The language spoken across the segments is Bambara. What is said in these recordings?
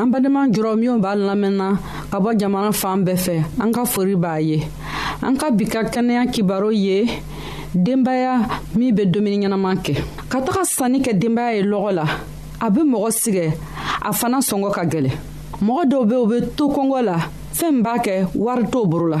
an badenma jɔrɔ minw b'a lamɛnna ka bɔ jamana fan bɛɛ fɛ an ka fori b'a ye an ka bi ka kɛnɛya kibaro ye denbaya min bɛ dumuni ɲɛnama kɛ ka taga sanni kɛ denbaya ye lɔgɔ la a bɛ mɔgɔ sigɛ a fana sɔngɔ ka gɛlɛn mɔgɔ dɔw bɛ u bɛ to kɔngɔ la fɛn b'a kɛ wari t'o boro la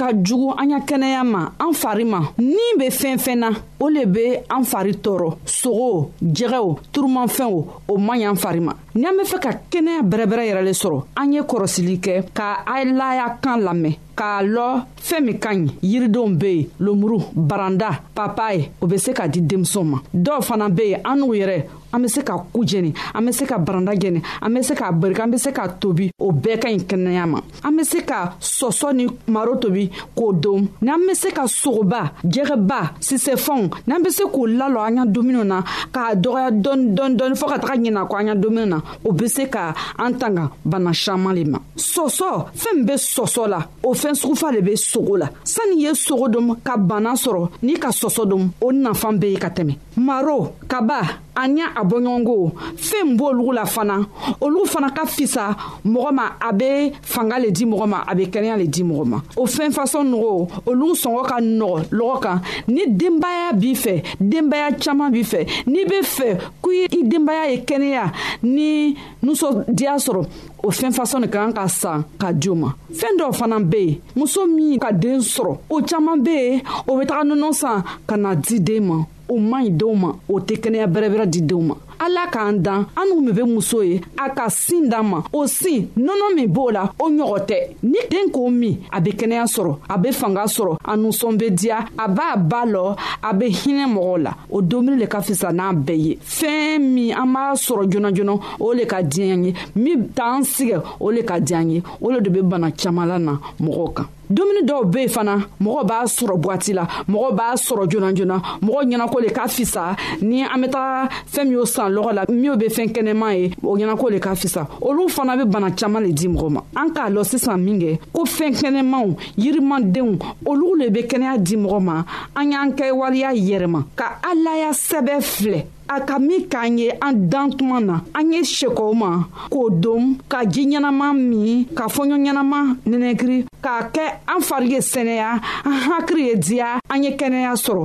ka jugu an ya kɛnɛya ma an fari ma ni bɛ fɛn fɛn na o le bɛ an fari tɔɔrɔ sogo jɛgɛw turumanfɛnw o man ɲi an fari ma n'an bɛ fɛ ka kɛnɛya bɛrɛbɛrɛ yɛrɛ le sɔrɔ an ye kɔrɔsili kɛ ka a laya kan lamɛn k'a lɔ fɛn min ka ɲi yiridenw be yen lomuru baranda papaye o be se ka di denmisɛnw ma dɔw fana be yen an n'u yɛrɛ an be se ka ku jɛni an be se ka baranda jɛni an be se ka barika an be se ka tobi o bɛɛ ka ɲi kɛnɛya ma an be se ka sɔsɔ ni maro tobi k'o don n'an be se ka sogoba jɛgɛba sisɛfɛnw n'an be se k'o lalɔ an ya dumuniw na k'a dɔgɔya dɔɔni dɔɔni dɔɔni fɔɔ ka taga ɲina ko an ya dumuniw na o bɛ se ka an tanga bana caman le ma sɔsɔ fɛn bɛ sɔsɔ la o fɛn sugufa le bɛ sogo la sani ye sogo dom ka bana sɔrɔ ni ka sɔsɔ dom o nafan bɛ ye ka tɛmɛ maro kaba an y'a a bɔɲɔgɔnko fɛn b'olugu la fana olu fana ka fisa mɔgɔ ma a bɛ fanga le di mɔgɔ ma a bɛ kɛnɛya le di mɔgɔ ma o fɛn fasɔn nɔgɔ olu sɔngɔ ka nɔgɔ lɔgɔ kan ni denbaya b'i fɛ denbaya caman b'i fɛ n'i bɛ fɛ ko i denbaya ye kɛnɛya ni nisɔndiya sɔrɔ o fɛn fasɔn de kan ka san ka di o ma fɛn dɔw fana bɛ yen muso min ka den sɔrɔ o caman bɛ yen o bɛ taga nɔnɔ san ka na di den ma o man ɲi denw ma o tɛ kɛnɛya bɛrɛbɛrɛ di denw ma ala k'an dan an n'u min bɛ muso ye a ka sin d'an ma o sin nɔnɔ min b'o la o ɲɔgɔn tɛ ni den k'o min a bɛ kɛnɛya sɔrɔ a bɛ fanga sɔrɔ a nusɔn bɛ diya a b'a ba lɔ a bɛ hinɛ mɔgɔw la o domuni le ka fisa n'a bɛɛ ye fɛn min an b'a sɔrɔ joonajoono o le ka diɲɛ ye min t'an sigɛ o le ka diɲɛ ye o le de bɛ bana caman la na mɔgɔw kan dumuni dɔw be fana mɔgɔ b'a sɔrɔ bwati la mɔgɔ b'a sɔrɔ jonajona mɔgɔ ɲɛnako le ka fisa ni an be taga fɛɛn min y'o san lɔgɔ la minw be fɛɛn kɛnɛman ye o ɲɛnako le ka fisa olu fana be bana caaman le di mɔgɔ ma an k'a lɔ sisan minkɛ ko fɛɛn kɛnɛmanw yirimandenw olu le be kɛnɛya di mɔgɔ ma an y'an kɛ waleya yɛrɛma ka alaya sɛbɛ filɛ a ka min k'an ye an dan tuma na an ye sekɔw ma k'o don ka ji ɲɛnama min ka fɔɲɔ ɲɛnama nɛnɛkiri k'a kɛ an fari ye sɛnɛya an hakili ye diya an ye kɛnɛya sɔrɔ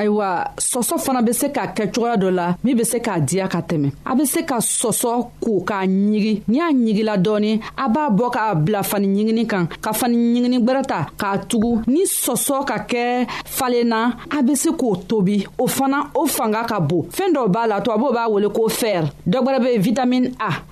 ayiwa sɔsɔ fana bɛ se k'a kɛ cogoya dɔ la min bɛ se k'a diya ka tɛmɛ a bɛ se ka sɔsɔ ko k'a ɲigi n'i y'a ɲigila dɔɔni a b'a bɔ k'a bila fani ɲigini kan ka fani ɲigini gbɛrɛ ta k'a tugu ni sɔsɔ ka kɛ falen na a bɛ se k'o tobi o fana o fanga ka bon fɛn dɔw b'a la tubabuw b'a wele ko fɛɛrɛ dɔ wɛrɛ bɛ yen vitamini a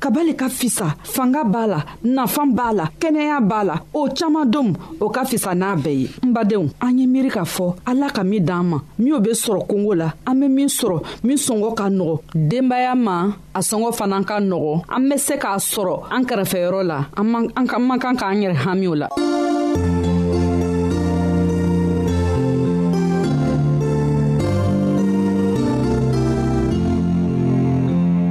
kabale ka fisa fanga b'a la nafan b'a la kɛnɛya b'a la o caaman don o ka fisa n'a bɛɛ ye n badenw an ye miiri k'a fɔ ala ka min d'an ma minw be sɔrɔ kongo la an be min sɔrɔ min sɔngɔ ka nɔgɔ denbaya ma a sɔngɔ fana ka nɔgɔ an be se k'a sɔrɔ an kɛrɛfɛyɔrɔ la an man kan k'an yɛrɛ hamiw la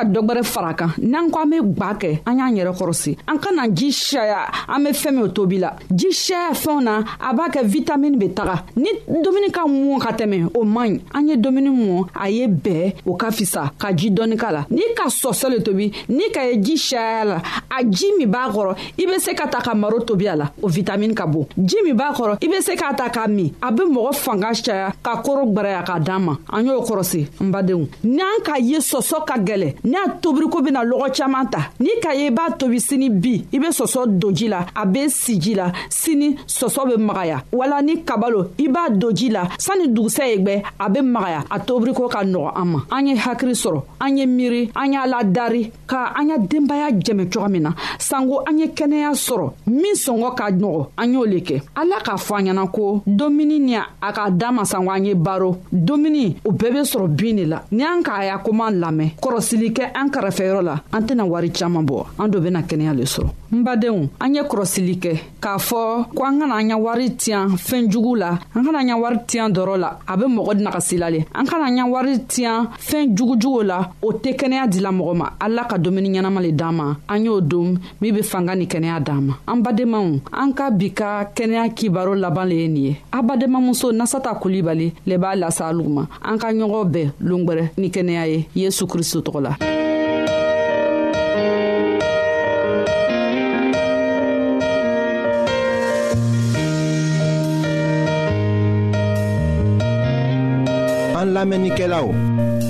ka dɔ gwɛrɛ fara kan n'an ko an be gwa kɛ an y'an yɛrɛ kɔrɔsi an ka na ji saya an be fɛɛn min o tobi la ji saya fɛnw na a b'a kɛ vitamini bɛ taga ni dumuni ka mɔn ka tɛmɛ o man ɲi an ye dumuni mɔn a ye bɛɛ o ka fisa ka ji dɔɔni k'a la n'i ka sɔsɔ le tobi n'i ka ye ji saya la a ji min b'a kɔrɔ i bɛ se ka ta ka maro tobi a la o vitamini ka bon ji min b'a kɔrɔ i bɛ se k'a ta k'a min a bɛ mɔgɔ fanga caya ka koro gbaraya k'a d'an ma an y'o kɔrɔsi n badenw n'an ka ye sɔsɔ ka gɛlɛ n'a tobiriko bɛna lɔgɔ caman ta n'i ka ye i b'a tobi sini bi i bɛ sɔsɔ don ji la a bɛ si ji la sini sɔsɔ bɛ magaya wala ni kabalo i b'a don ji la sani dugusɛ ye gbɛ a bɛ magaya a tobriko ka nɔgɔ an ma an ye hakili sɔrɔ an ye miiri an y'a ladari ka an ya denbaya jɛmɛ cogo min na sanko an ye kɛnɛya sɔrɔ min sɔngɔ ka nɔgɔ an y'o le kɛ ala k'a fɔ an ɲɛna ko domuni ni a ka da ma sanko an ye baro domuni o bɛɛ bɛ sɔrɔ bin de la ni an k'a ya koman lamɛn kɔrɔsili kɛ an kɛrɛfɛyɔrɔ la an tɛna wari caman bɔ an dɔ bɛna kɛnɛya le sɔrɔ n badenw an ye kɔrɔsili kɛ k'a fɔ ko an kana an ya wari tiɲan fɛn jugu la an kana an ya wari tiɲan dɔrɔ la a be mɔgɔ nagasila le an kana an ya wari tiɲan fɛn jugujugu la o tɛ kɛnɛya dila mɔgɔ ma ala ka dumuni ɲɛnama le d'an ma an y'o don min be fanga ni kɛnɛya d'an ma an badenmaw an ka bi ka kɛnɛya kibaro laban le ye nin ye a badenmamuso nasata kulibali le b'a lasa alugu ma an ka ɲɔgɔn bɛɛ longwɛrɛ ni kɛnɛya ye yesu kristo tɔgɔ la an lamɛnnikɛlaw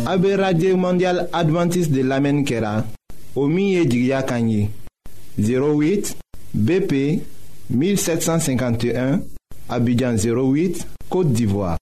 a be radio mondial adventiste de lamɛnni kɛra o min ye jigiya kan ye 08 bp 1751 abidjan 08 côte d'ivoire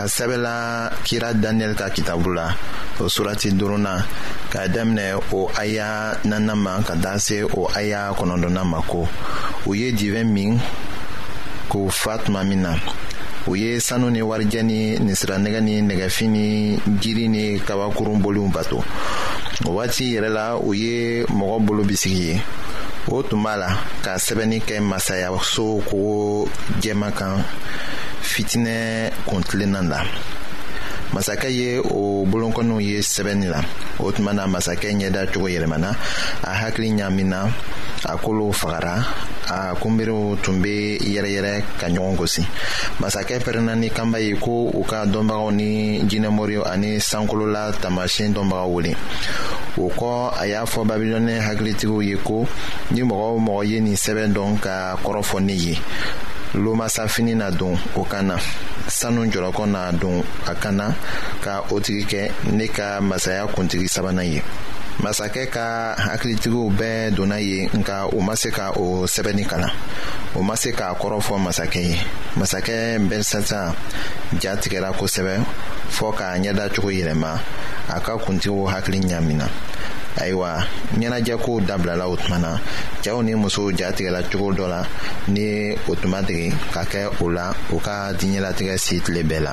a sɛbɛla kira daniyɛli ka kitabu la o surati duruna k'a daminɛ o aya nanan ma ka taa se o aya kɔnɔdɔnnan ma ko u ye jibɛn min k'u fa tuma min na u ye sanu ni warijɛ ni ninsiranɛgɛ ni nɛgɛfin ni jiri ni kabakurun boliw bato o waati yɛrɛ la u ye mɔgɔ bolo bisigi ye o tun b'a la ka sɛbɛnni kɛ masayaso kogo jɛma kan fitinɛ kuntilenna la masakɛ ye o bolonkɔniw ye sɛbɛnni la o tuma na masakɛ ɲɛda cogo yɛlɛmana a hakili ɲaamina a kolow fagara a kunberew tun bɛ yɛrɛyɛrɛ ka ɲɔgɔn gosi masakɛ pɛrɛnna ni kanba ye ko u ka dɔnbagaw ni jinɛmoriw ani sankolola taamasiyɛn dɔnbagaw wele o kɔ a y'a a fɔ babilɔnɛ hakilitigiw ye ko ni mɔgɔ o mɔgɔ ye nin sɛbɛn dɔn ka kɔrɔfɔ ne ye lomasafini na don o kan na sanu jɔlɔkɔ na don a kan na ka o tigi kɛ ne ka masaya kuntigi sabanan ye masakɛ ka hakilitigiw bɛɛ donna yen nka u ma se ka o sɛbɛnni kalan u ma se k'a kɔrɔ fɔ masakɛ ye masakɛ bɛlsasa ja tigɛra kosɛbɛ fɔɔ ka a ɲɛda cogo yɛlɛma a ka kuntigiw hakili ɲamina ayiwa ɲɛnajɛ kow dabilala o tuma na cɛw ni musow ja tigɛla cogo dɔ la ni o tun ma dege ka kɛ o la u ka diɲɛlatigɛ si tile bɛɛ la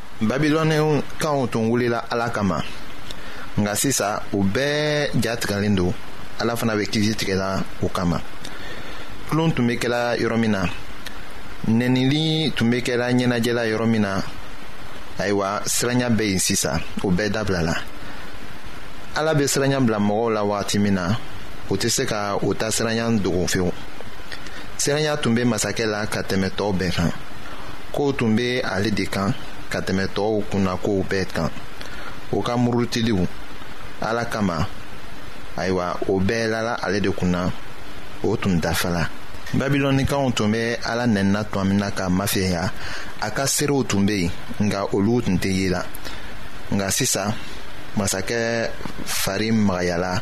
babilɔnenw kanw tun wulila ala kama nka sisan u bɛɛ ja tigɛlen don ala fana bɛ kisi tigɛla u kama tulon tun bɛ kɛla yɔrɔ min na nɛnili tun bɛ kɛla ɲɛnajɛla yɔrɔ min na ayiwa siranya bɛ yen sisan o bɛɛ dabilala ala bɛ siranya bila mɔgɔw la wagati min na o tɛ se ka o ta siranya dogo fewu siranya tun bɛ masakɛ la ka tɛmɛ tɔw bɛɛ kan kow tun bɛ ale de kan ka tɛmɛ tɔɔw kunna kow bɛɛ kan o ka murutiliw ala kama ayiwa o bɛɛ lala ale de kunna o tun dafala babilɔnikanw tun bɛ ala nɛnina tuma min na k'a mafɛya a ka seerew tun bɛ yen nka olu tun tɛ ye la nka sisan masakɛ fari magayala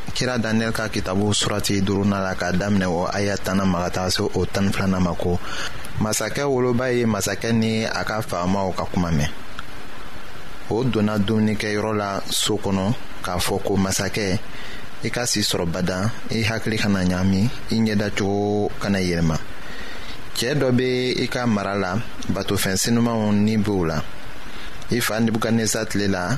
kira daniyɛli ka kitabu surati duruna la k'a daminɛ o aya tanna ma ka taga se o tan ni filanan ma ko masakɛ woloba ye masakɛ ni a ka faamaw ka kuma mɛn o donna dumunikɛyɔrɔ la so kɔnɔ k'a fɔ ko masakɛ i ka si sɔrɔ badan i hakili kana ɲaami i ɲɛda cogo kana yɛlɛma cɛɛ dɔ be i ka mara la batofɛn sinumanw ni b'o la i fa nebukadnesa tile la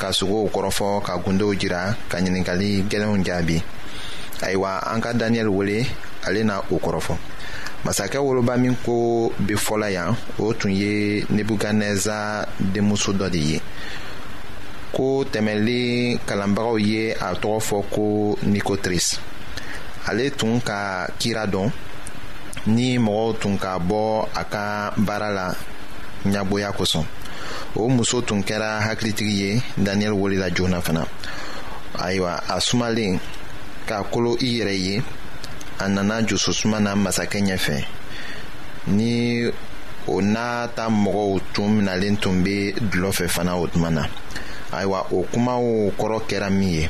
ka sogow kɔrɔfɔ ka gundow jira ka ɲininkali gɛlɛnw jaabi ayiwa an ka daniyɛli wele ale na o kɔrɔfɔ masakɛ woloba min ko be fɔla yan o tun ye nebukanɛza denmuso dɔ de ye ko tɛmɛli kalanbagaw ye a tɔgɔ fɔ ko nikotris ale tun ka kira dɔn ni mɔgɔw tun ka bɔ a ka a baara la ɲɛgoya kosɔn o muso tun kɛra hakilitigi ye daniyɛli wolila joona fana ayiwa a sumalen k'a kolo i yɛrɛ ye a nana jososuma na masakɛ ɲɛfɛ ni o n'a ta mɔgɔw tun minalen tun bɛ dulɔ fɛ fana o tuma na ayiwa o kumaw kɔrɔ kɛra min ye